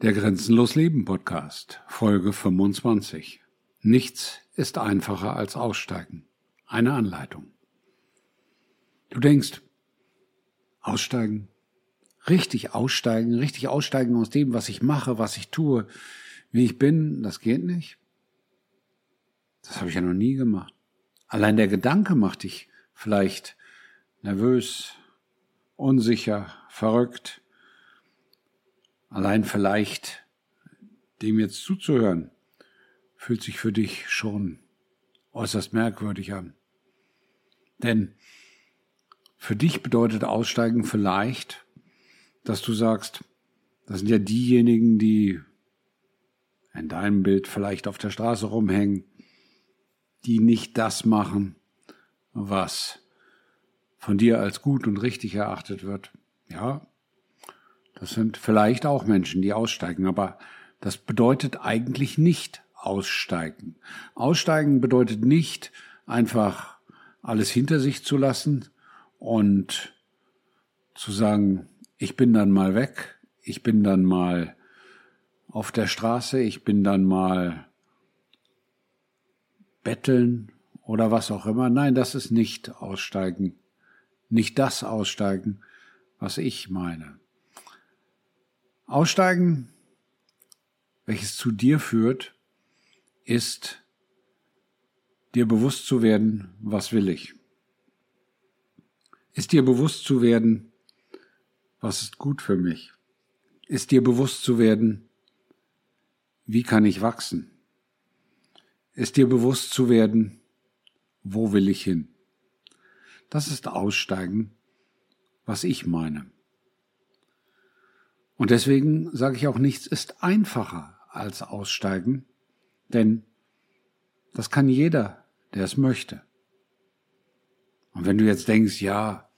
Der Grenzenlos Leben Podcast, Folge 25. Nichts ist einfacher als Aussteigen. Eine Anleitung. Du denkst, aussteigen, richtig aussteigen, richtig aussteigen aus dem, was ich mache, was ich tue, wie ich bin, das geht nicht. Das habe ich ja noch nie gemacht. Allein der Gedanke macht dich vielleicht nervös, unsicher, verrückt, Allein vielleicht dem jetzt zuzuhören, fühlt sich für dich schon äußerst merkwürdig an. Denn für dich bedeutet Aussteigen vielleicht, dass du sagst, das sind ja diejenigen, die in deinem Bild vielleicht auf der Straße rumhängen, die nicht das machen, was von dir als gut und richtig erachtet wird. Ja, das sind vielleicht auch Menschen, die aussteigen, aber das bedeutet eigentlich nicht aussteigen. Aussteigen bedeutet nicht einfach alles hinter sich zu lassen und zu sagen, ich bin dann mal weg, ich bin dann mal auf der Straße, ich bin dann mal betteln oder was auch immer. Nein, das ist nicht aussteigen, nicht das aussteigen, was ich meine. Aussteigen, welches zu dir führt, ist dir bewusst zu werden, was will ich. Ist dir bewusst zu werden, was ist gut für mich. Ist dir bewusst zu werden, wie kann ich wachsen. Ist dir bewusst zu werden, wo will ich hin. Das ist Aussteigen, was ich meine. Und deswegen sage ich auch, nichts ist einfacher als aussteigen, denn das kann jeder, der es möchte. Und wenn du jetzt denkst, ja,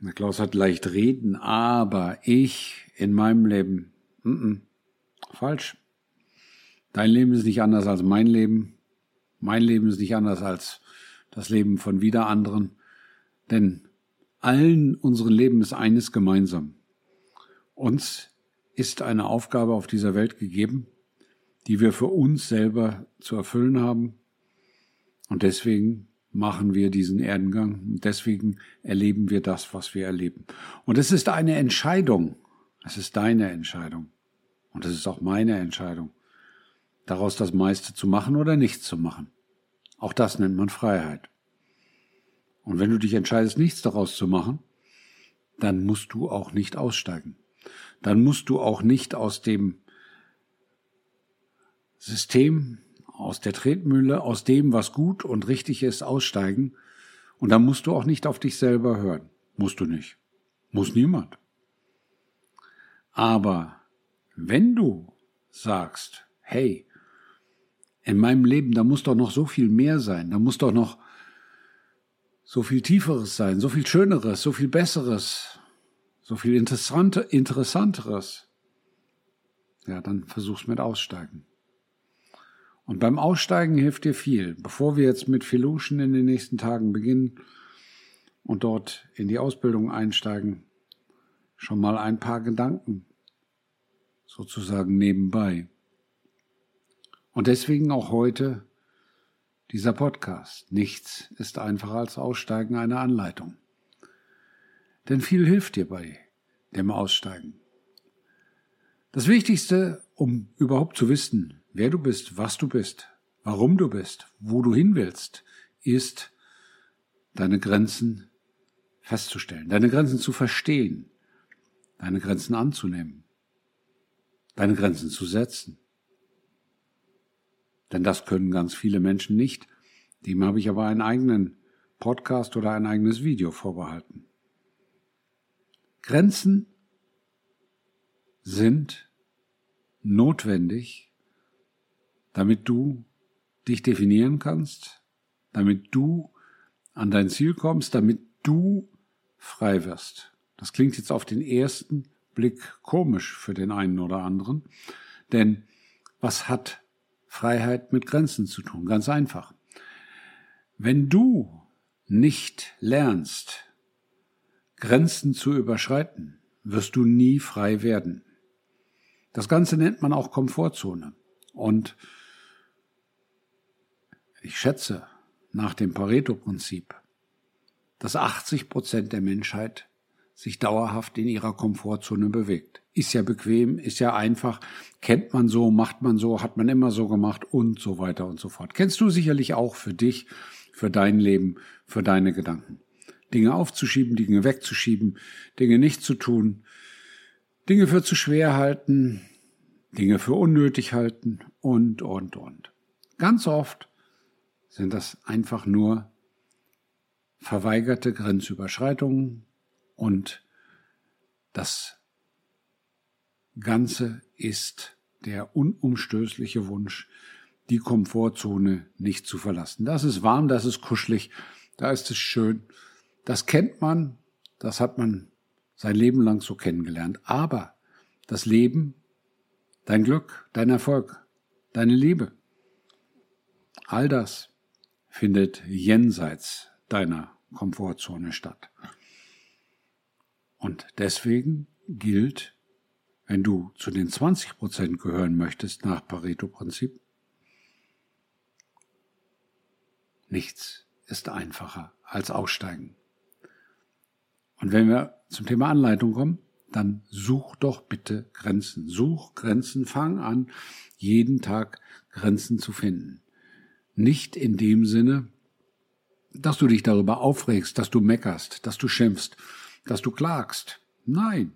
der Klaus hat leicht reden, aber ich in meinem Leben, mm -mm, falsch. Dein Leben ist nicht anders als mein Leben. Mein Leben ist nicht anders als das Leben von wieder anderen. Denn allen unseren Leben ist eines gemeinsam. Uns ist eine Aufgabe auf dieser Welt gegeben, die wir für uns selber zu erfüllen haben. Und deswegen machen wir diesen Erdengang. Und deswegen erleben wir das, was wir erleben. Und es ist eine Entscheidung. Es ist deine Entscheidung. Und es ist auch meine Entscheidung, daraus das meiste zu machen oder nichts zu machen. Auch das nennt man Freiheit. Und wenn du dich entscheidest, nichts daraus zu machen, dann musst du auch nicht aussteigen dann musst du auch nicht aus dem System, aus der Tretmühle, aus dem, was gut und richtig ist, aussteigen. Und dann musst du auch nicht auf dich selber hören. Musst du nicht. Muss niemand. Aber wenn du sagst, hey, in meinem Leben, da muss doch noch so viel mehr sein, da muss doch noch so viel Tieferes sein, so viel Schöneres, so viel Besseres, so viel Interessante, Interessanteres, ja, dann versuch's mit Aussteigen. Und beim Aussteigen hilft dir viel. Bevor wir jetzt mit Filution in den nächsten Tagen beginnen und dort in die Ausbildung einsteigen, schon mal ein paar Gedanken sozusagen nebenbei. Und deswegen auch heute dieser Podcast. Nichts ist einfacher als Aussteigen einer Anleitung. Denn viel hilft dir bei dem Aussteigen. Das Wichtigste, um überhaupt zu wissen, wer du bist, was du bist, warum du bist, wo du hin willst, ist deine Grenzen festzustellen, deine Grenzen zu verstehen, deine Grenzen anzunehmen, deine Grenzen zu setzen. Denn das können ganz viele Menschen nicht. Dem habe ich aber einen eigenen Podcast oder ein eigenes Video vorbehalten. Grenzen sind notwendig, damit du dich definieren kannst, damit du an dein Ziel kommst, damit du frei wirst. Das klingt jetzt auf den ersten Blick komisch für den einen oder anderen, denn was hat Freiheit mit Grenzen zu tun? Ganz einfach. Wenn du nicht lernst, Grenzen zu überschreiten, wirst du nie frei werden. Das Ganze nennt man auch Komfortzone. Und ich schätze nach dem Pareto-Prinzip, dass 80 Prozent der Menschheit sich dauerhaft in ihrer Komfortzone bewegt. Ist ja bequem, ist ja einfach, kennt man so, macht man so, hat man immer so gemacht und so weiter und so fort. Kennst du sicherlich auch für dich, für dein Leben, für deine Gedanken. Dinge aufzuschieben, Dinge wegzuschieben, Dinge nicht zu tun, Dinge für zu schwer halten, Dinge für unnötig halten und, und, und. Ganz oft sind das einfach nur verweigerte Grenzüberschreitungen und das Ganze ist der unumstößliche Wunsch, die Komfortzone nicht zu verlassen. Das ist warm, das ist kuschelig, da ist es schön. Das kennt man, das hat man sein Leben lang so kennengelernt. Aber das Leben, dein Glück, dein Erfolg, deine Liebe, all das findet jenseits deiner Komfortzone statt. Und deswegen gilt, wenn du zu den 20 Prozent gehören möchtest nach Pareto-Prinzip, nichts ist einfacher als aussteigen. Und wenn wir zum Thema Anleitung kommen, dann such doch bitte Grenzen. Such Grenzen, fang an, jeden Tag Grenzen zu finden. Nicht in dem Sinne, dass du dich darüber aufregst, dass du meckerst, dass du schimpfst, dass du klagst. Nein.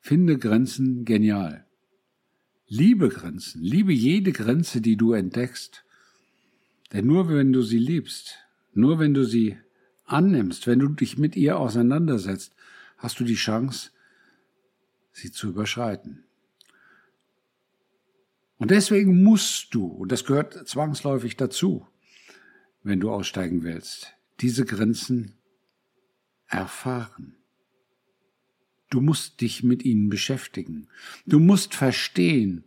Finde Grenzen genial. Liebe Grenzen, liebe jede Grenze, die du entdeckst. Denn nur wenn du sie liebst, nur wenn du sie annimmst, wenn du dich mit ihr auseinandersetzt, hast du die Chance, sie zu überschreiten. Und deswegen musst du, und das gehört zwangsläufig dazu, wenn du aussteigen willst, diese Grenzen erfahren. Du musst dich mit ihnen beschäftigen. Du musst verstehen,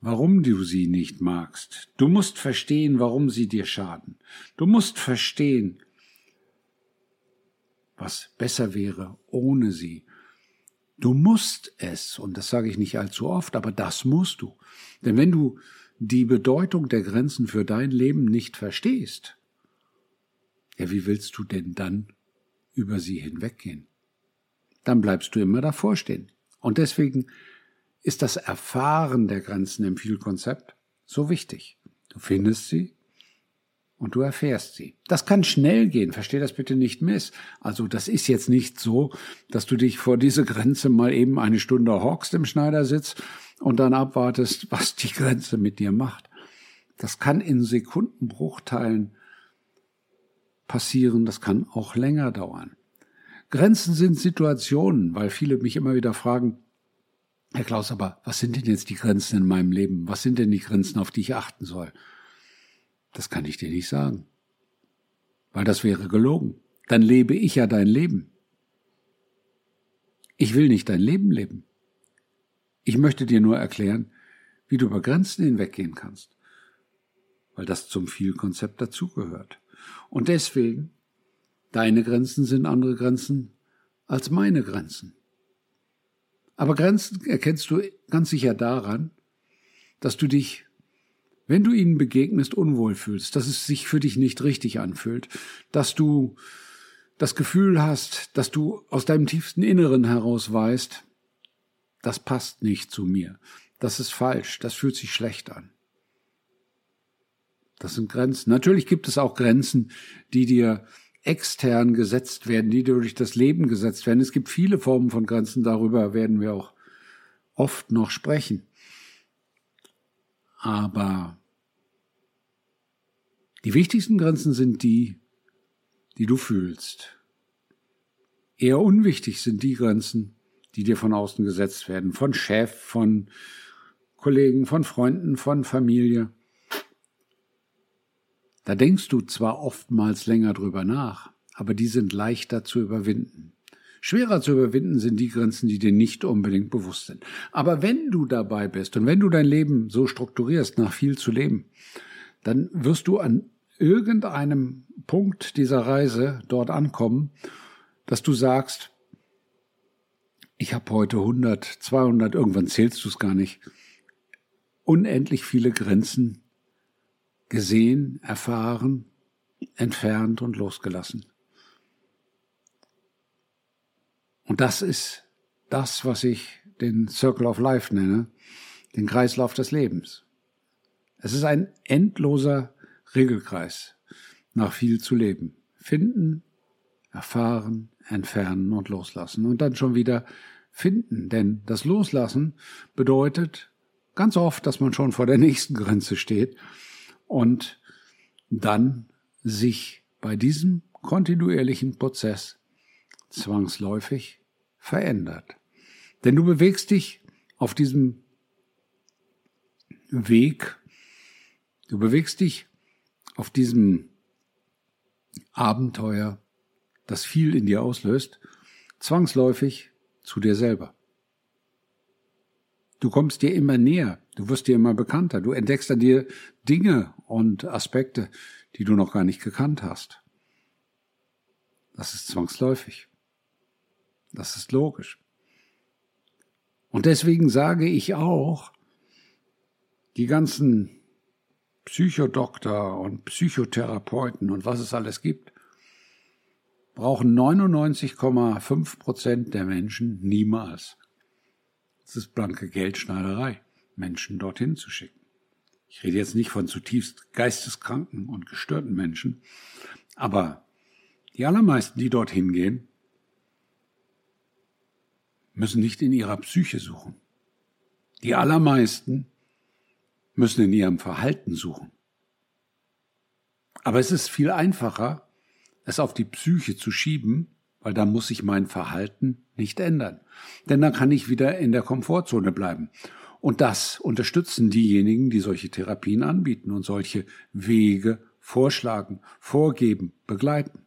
warum du sie nicht magst. Du musst verstehen, warum sie dir schaden. Du musst verstehen, was besser wäre ohne sie. Du musst es, und das sage ich nicht allzu oft, aber das musst du. Denn wenn du die Bedeutung der Grenzen für dein Leben nicht verstehst, ja, wie willst du denn dann über sie hinweggehen? Dann bleibst du immer davor stehen. Und deswegen ist das Erfahren der Grenzen im Vielkonzept so wichtig. Du findest sie, und du erfährst sie. Das kann schnell gehen, versteh das bitte nicht miss. Also das ist jetzt nicht so, dass du dich vor diese Grenze mal eben eine Stunde hockst im Schneidersitz und dann abwartest, was die Grenze mit dir macht. Das kann in Sekundenbruchteilen passieren, das kann auch länger dauern. Grenzen sind Situationen, weil viele mich immer wieder fragen, Herr Klaus, aber was sind denn jetzt die Grenzen in meinem Leben? Was sind denn die Grenzen, auf die ich achten soll? Das kann ich dir nicht sagen. Weil das wäre gelogen. Dann lebe ich ja dein Leben. Ich will nicht dein Leben leben. Ich möchte dir nur erklären, wie du über Grenzen hinweggehen kannst. Weil das zum Vielkonzept dazugehört. Und deswegen, deine Grenzen sind andere Grenzen als meine Grenzen. Aber Grenzen erkennst du ganz sicher daran, dass du dich wenn du ihnen begegnest, unwohl fühlst, dass es sich für dich nicht richtig anfühlt, dass du das Gefühl hast, dass du aus deinem tiefsten Inneren heraus weißt, das passt nicht zu mir, das ist falsch, das fühlt sich schlecht an. Das sind Grenzen. Natürlich gibt es auch Grenzen, die dir extern gesetzt werden, die durch das Leben gesetzt werden. Es gibt viele Formen von Grenzen, darüber werden wir auch oft noch sprechen. Aber die wichtigsten Grenzen sind die, die du fühlst. Eher unwichtig sind die Grenzen, die dir von außen gesetzt werden, von Chef, von Kollegen, von Freunden, von Familie. Da denkst du zwar oftmals länger drüber nach, aber die sind leichter zu überwinden. Schwerer zu überwinden sind die Grenzen, die dir nicht unbedingt bewusst sind. Aber wenn du dabei bist und wenn du dein Leben so strukturierst, nach viel zu leben, dann wirst du an irgendeinem Punkt dieser Reise dort ankommen, dass du sagst, ich habe heute 100, 200, irgendwann zählst du es gar nicht, unendlich viele Grenzen gesehen, erfahren, entfernt und losgelassen. Und das ist das, was ich den Circle of Life nenne, den Kreislauf des Lebens. Es ist ein endloser Regelkreis, nach viel zu leben. Finden, erfahren, entfernen und loslassen. Und dann schon wieder finden. Denn das Loslassen bedeutet ganz oft, dass man schon vor der nächsten Grenze steht und dann sich bei diesem kontinuierlichen Prozess zwangsläufig verändert. Denn du bewegst dich auf diesem Weg, du bewegst dich auf diesem Abenteuer, das viel in dir auslöst, zwangsläufig zu dir selber. Du kommst dir immer näher, du wirst dir immer bekannter, du entdeckst an dir Dinge und Aspekte, die du noch gar nicht gekannt hast. Das ist zwangsläufig. Das ist logisch. Und deswegen sage ich auch, die ganzen Psychodoktor und Psychotherapeuten und was es alles gibt, brauchen 99,5 Prozent der Menschen niemals. Es ist blanke Geldschneiderei, Menschen dorthin zu schicken. Ich rede jetzt nicht von zutiefst geisteskranken und gestörten Menschen, aber die allermeisten, die dorthin gehen, müssen nicht in ihrer Psyche suchen. Die allermeisten müssen in ihrem Verhalten suchen. Aber es ist viel einfacher, es auf die Psyche zu schieben, weil da muss sich mein Verhalten nicht ändern. Denn dann kann ich wieder in der Komfortzone bleiben. Und das unterstützen diejenigen, die solche Therapien anbieten und solche Wege vorschlagen, vorgeben, begleiten.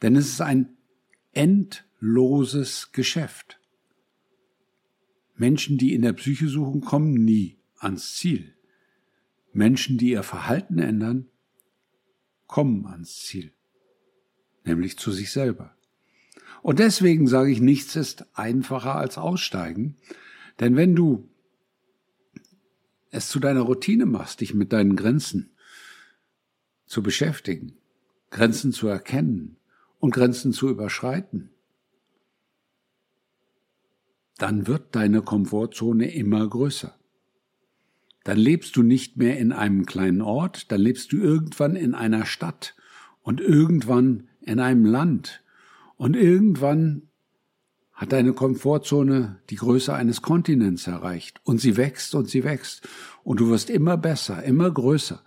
Denn es ist ein endloses Geschäft. Menschen, die in der Psyche suchen, kommen nie ans Ziel. Menschen, die ihr Verhalten ändern, kommen ans Ziel, nämlich zu sich selber. Und deswegen sage ich, nichts ist einfacher als aussteigen, denn wenn du es zu deiner Routine machst, dich mit deinen Grenzen zu beschäftigen, Grenzen zu erkennen und Grenzen zu überschreiten, dann wird deine Komfortzone immer größer. Dann lebst du nicht mehr in einem kleinen Ort, dann lebst du irgendwann in einer Stadt und irgendwann in einem Land und irgendwann hat deine Komfortzone die Größe eines Kontinents erreicht und sie wächst und sie wächst und du wirst immer besser, immer größer.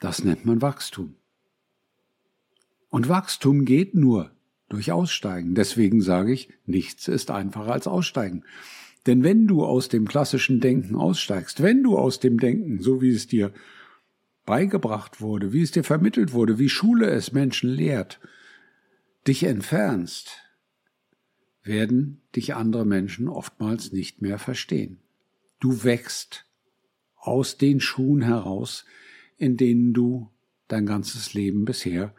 Das nennt man Wachstum. Und Wachstum geht nur, durch Aussteigen. Deswegen sage ich, nichts ist einfacher als Aussteigen. Denn wenn du aus dem klassischen Denken aussteigst, wenn du aus dem Denken, so wie es dir beigebracht wurde, wie es dir vermittelt wurde, wie Schule es Menschen lehrt, dich entfernst, werden dich andere Menschen oftmals nicht mehr verstehen. Du wächst aus den Schuhen heraus, in denen du dein ganzes Leben bisher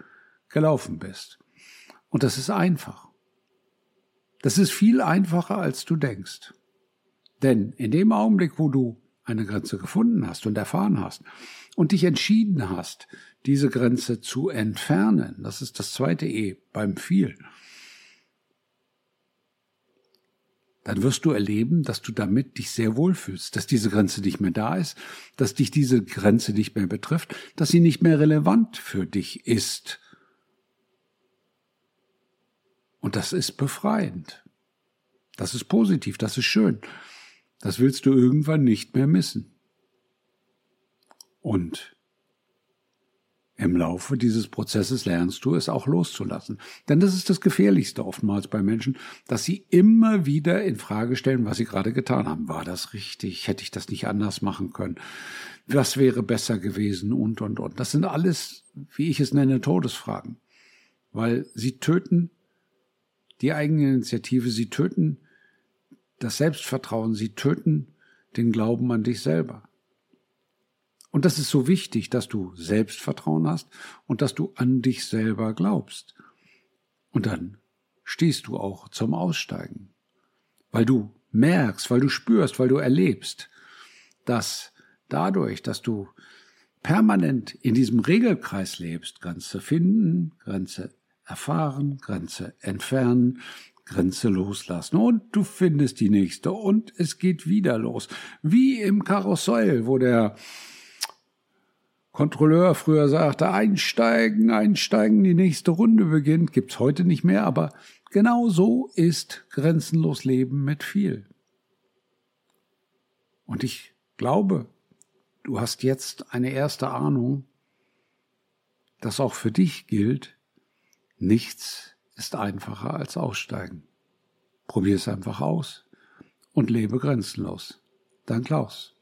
gelaufen bist. Und das ist einfach. Das ist viel einfacher, als du denkst. Denn in dem Augenblick, wo du eine Grenze gefunden hast und erfahren hast und dich entschieden hast, diese Grenze zu entfernen, das ist das zweite E beim viel, dann wirst du erleben, dass du damit dich sehr wohlfühlst, dass diese Grenze nicht mehr da ist, dass dich diese Grenze nicht mehr betrifft, dass sie nicht mehr relevant für dich ist, und das ist befreiend. Das ist positiv, das ist schön. Das willst du irgendwann nicht mehr missen. Und im Laufe dieses Prozesses lernst du es auch loszulassen. Denn das ist das Gefährlichste oftmals bei Menschen, dass sie immer wieder in Frage stellen, was sie gerade getan haben. War das richtig? Hätte ich das nicht anders machen können? Was wäre besser gewesen? Und, und, und. Das sind alles, wie ich es nenne, Todesfragen. Weil sie töten die Eigeninitiative, sie töten das Selbstvertrauen, sie töten den Glauben an dich selber. Und das ist so wichtig, dass du Selbstvertrauen hast und dass du an dich selber glaubst. Und dann stehst du auch zum Aussteigen. weil du merkst, weil du spürst, weil du erlebst, dass dadurch, dass du permanent in diesem Regelkreis lebst, Grenze finden, Grenze erfahren, Grenze entfernen, Grenze loslassen und du findest die nächste und es geht wieder los. Wie im Karussell, wo der Kontrolleur früher sagte, einsteigen, einsteigen, die nächste Runde beginnt, gibt's heute nicht mehr, aber genau so ist grenzenlos Leben mit viel. Und ich glaube, du hast jetzt eine erste Ahnung, dass auch für dich gilt, nichts ist einfacher als aussteigen. Probier es einfach aus und lebe grenzenlos. Dein Klaus.